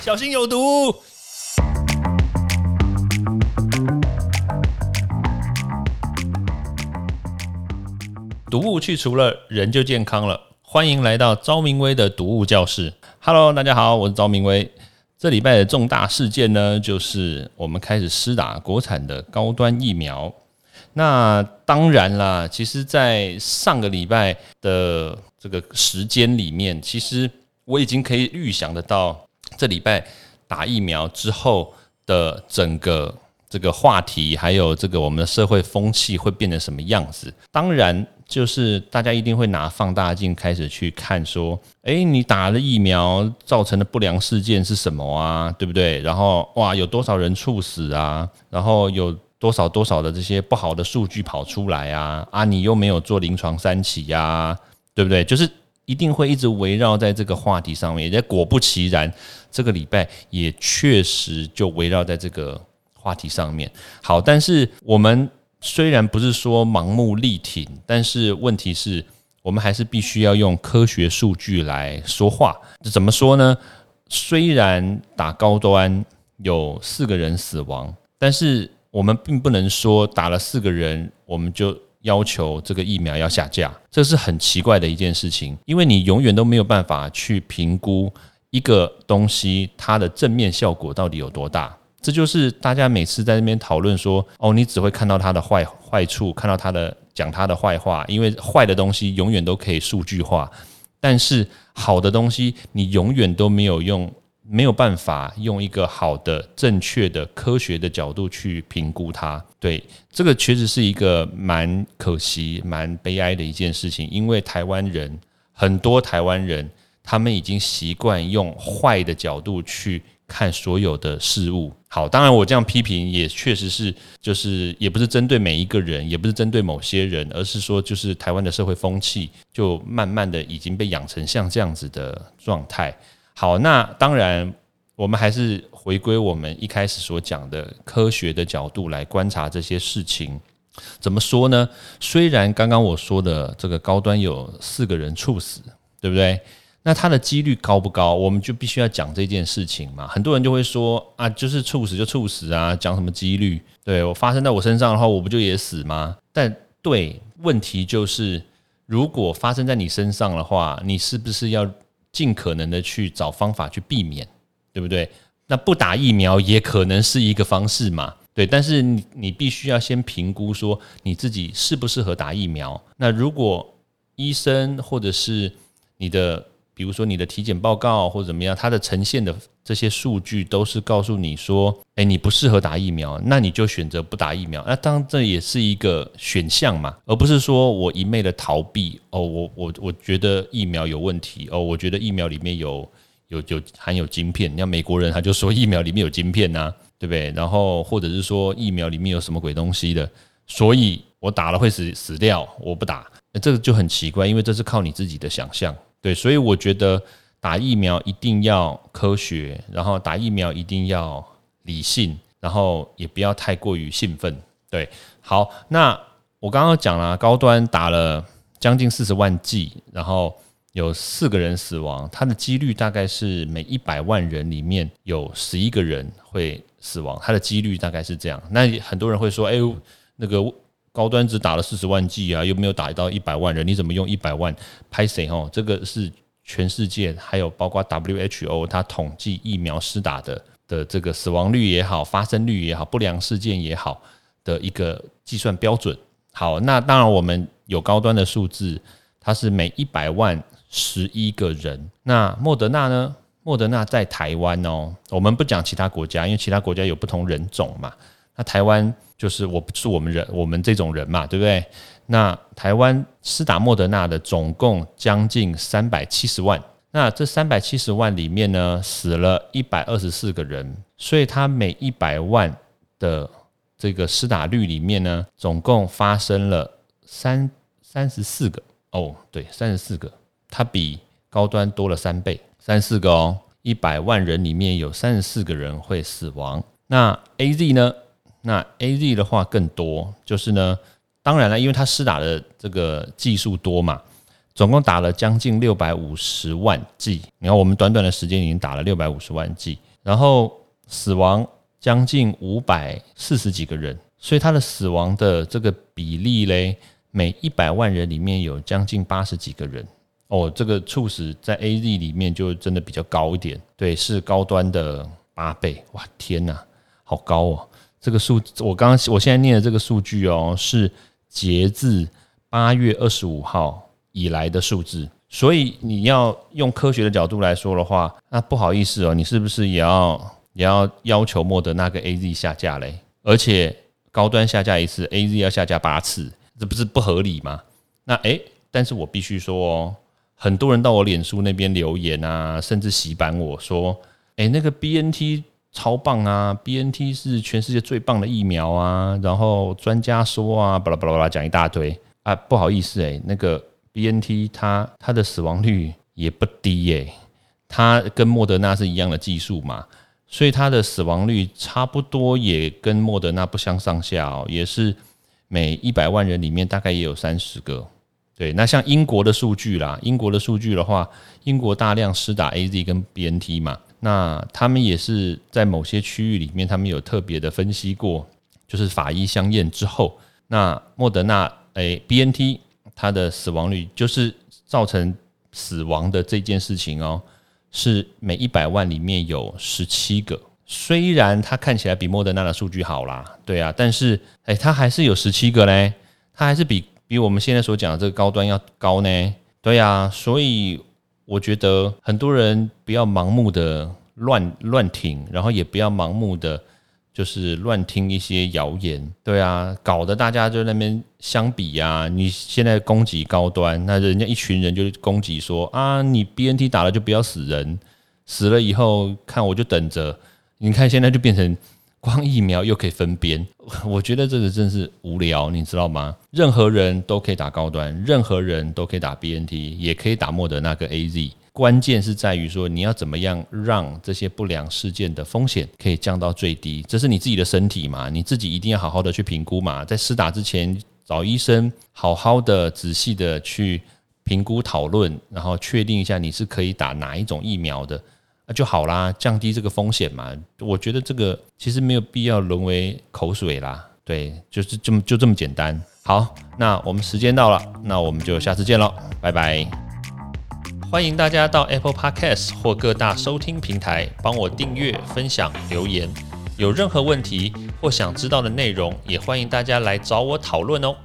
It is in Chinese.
小心有毒。毒物去除了，人就健康了。欢迎来到昭明威的毒物教室。Hello，大家好，我是昭明威。这礼拜的重大事件呢，就是我们开始施打国产的高端疫苗。那当然啦，其实，在上个礼拜的这个时间里面，其实我已经可以预想得到，这礼拜打疫苗之后的整个这个话题，还有这个我们的社会风气会变成什么样子。当然。就是大家一定会拿放大镜开始去看，说，诶，你打了疫苗造成的不良事件是什么啊？对不对？然后，哇，有多少人猝死啊？然后有多少多少的这些不好的数据跑出来啊？啊，你又没有做临床三期呀？对不对？就是一定会一直围绕在这个话题上面。也果不其然，这个礼拜也确实就围绕在这个话题上面。好，但是我们。虽然不是说盲目力挺，但是问题是我们还是必须要用科学数据来说话。怎么说呢？虽然打高端有四个人死亡，但是我们并不能说打了四个人，我们就要求这个疫苗要下架。这是很奇怪的一件事情，因为你永远都没有办法去评估一个东西它的正面效果到底有多大。这就是大家每次在那边讨论说，哦，你只会看到它的坏坏处，看到它的讲它的坏话，因为坏的东西永远都可以数据化，但是好的东西你永远都没有用，没有办法用一个好的、正确的、科学的角度去评估它。对，这个确实是一个蛮可惜、蛮悲哀的一件事情，因为台湾人很多台湾人，他们已经习惯用坏的角度去。看所有的事物，好，当然我这样批评也确实是，就是也不是针对每一个人，也不是针对某些人，而是说，就是台湾的社会风气就慢慢的已经被养成像这样子的状态。好，那当然我们还是回归我们一开始所讲的科学的角度来观察这些事情。怎么说呢？虽然刚刚我说的这个高端有四个人猝死，对不对？那它的几率高不高？我们就必须要讲这件事情嘛。很多人就会说啊，就是猝死就猝死啊，讲什么几率？对我发生在我身上的话，我不就也死吗？但对，问题就是，如果发生在你身上的话，你是不是要尽可能的去找方法去避免，对不对？那不打疫苗也可能是一个方式嘛。对，但是你你必须要先评估说你自己适不适合打疫苗。那如果医生或者是你的比如说你的体检报告或者怎么样，它的呈现的这些数据都是告诉你说，哎，你不适合打疫苗，那你就选择不打疫苗。那当这也是一个选项嘛，而不是说我一昧的逃避。哦，我我我觉得疫苗有问题。哦，我觉得疫苗里面有有有含有晶片。像美国人他就说疫苗里面有晶片呐，对不对？然后或者是说疫苗里面有什么鬼东西的，所以我打了会死死掉，我不打。这个就很奇怪，因为这是靠你自己的想象。对，所以我觉得打疫苗一定要科学，然后打疫苗一定要理性，然后也不要太过于兴奋。对，好，那我刚刚讲了，高端打了将近四十万剂，然后有四个人死亡，它的几率大概是每一百万人里面有十一个人会死亡，它的几率大概是这样。那很多人会说，哎，那个。高端只打了四十万剂啊，又没有打到一百万人，你怎么用一百万拍谁？哦，这个是全世界还有包括 WHO 它统计疫苗施打的的这个死亡率也好、发生率也好、不良事件也好的一个计算标准。好，那当然我们有高端的数字，它是每一百万十一个人。那莫德纳呢？莫德纳在台湾哦，我们不讲其他国家，因为其他国家有不同人种嘛。那台湾就是我不是我们人，我们这种人嘛，对不对？那台湾施打莫德纳的总共将近三百七十万，那这三百七十万里面呢，死了一百二十四个人，所以它每一百万的这个施打率里面呢，总共发生了三三十四个哦，对，三十四个，它比高端多了三倍，三四个哦，一百万人里面有三十四个人会死亡。那 A Z 呢？那 A Z 的话更多，就是呢，当然了，因为它施打的这个技术多嘛，总共打了将近六百五十万剂。你看，我们短短的时间已经打了六百五十万剂，然后死亡将近五百四十几个人，所以它的死亡的这个比例嘞，每一百万人里面有将近八十几个人。哦，这个猝死在 A Z 里面就真的比较高一点，对，是高端的八倍。哇，天哪，好高哦！这个数，我刚刚我现在念的这个数据哦，是截至八月二十五号以来的数字。所以你要用科学的角度来说的话，那不好意思哦，你是不是也要也要要求莫德那个 A Z 下架嘞？而且高端下架一次，A Z 要下架八次，这不是不合理吗？那诶，但是我必须说哦。很多人到我脸书那边留言啊，甚至洗版我说：“哎，那个 B N T 超棒啊，B N T 是全世界最棒的疫苗啊。”然后专家说啊，巴拉巴拉巴拉讲一大堆啊。不好意思哎，那个 B N T 它它的死亡率也不低耶，它跟莫德纳是一样的技术嘛，所以它的死亡率差不多也跟莫德纳不相上下哦，也是每一百万人里面大概也有三十个。对，那像英国的数据啦，英国的数据的话，英国大量施打 A Z 跟 B N T 嘛，那他们也是在某些区域里面，他们有特别的分析过，就是法医相验之后，那莫德纳诶 B N T 它的死亡率就是造成死亡的这件事情哦，是每一百万里面有十七个，虽然它看起来比莫德纳的数据好啦，对啊，但是诶它还是有十七个嘞，它还是比。比我们现在所讲的这个高端要高呢？对呀，所以我觉得很多人不要盲目的乱乱听，然后也不要盲目的就是乱听一些谣言。对啊，搞得大家就那边相比呀，你现在攻击高端，那人家一群人就攻击说啊，你 BNT 打了就不要死人，死了以后看我就等着。你看现在就变成。光疫苗又可以分边，我觉得这个真是无聊，你知道吗？任何人都可以打高端，任何人都可以打 BNT，也可以打莫德那个 AZ。关键是在于说，你要怎么样让这些不良事件的风险可以降到最低？这是你自己的身体嘛，你自己一定要好好的去评估嘛，在施打之前找医生，好好的仔细的去评估讨论，然后确定一下你是可以打哪一种疫苗的。那就好啦，降低这个风险嘛。我觉得这个其实没有必要沦为口水啦。对，就是这么就这么简单。好，那我们时间到了，那我们就下次见喽，拜拜。欢迎大家到 Apple Podcast 或各大收听平台帮我订阅、分享、留言。有任何问题或想知道的内容，也欢迎大家来找我讨论哦。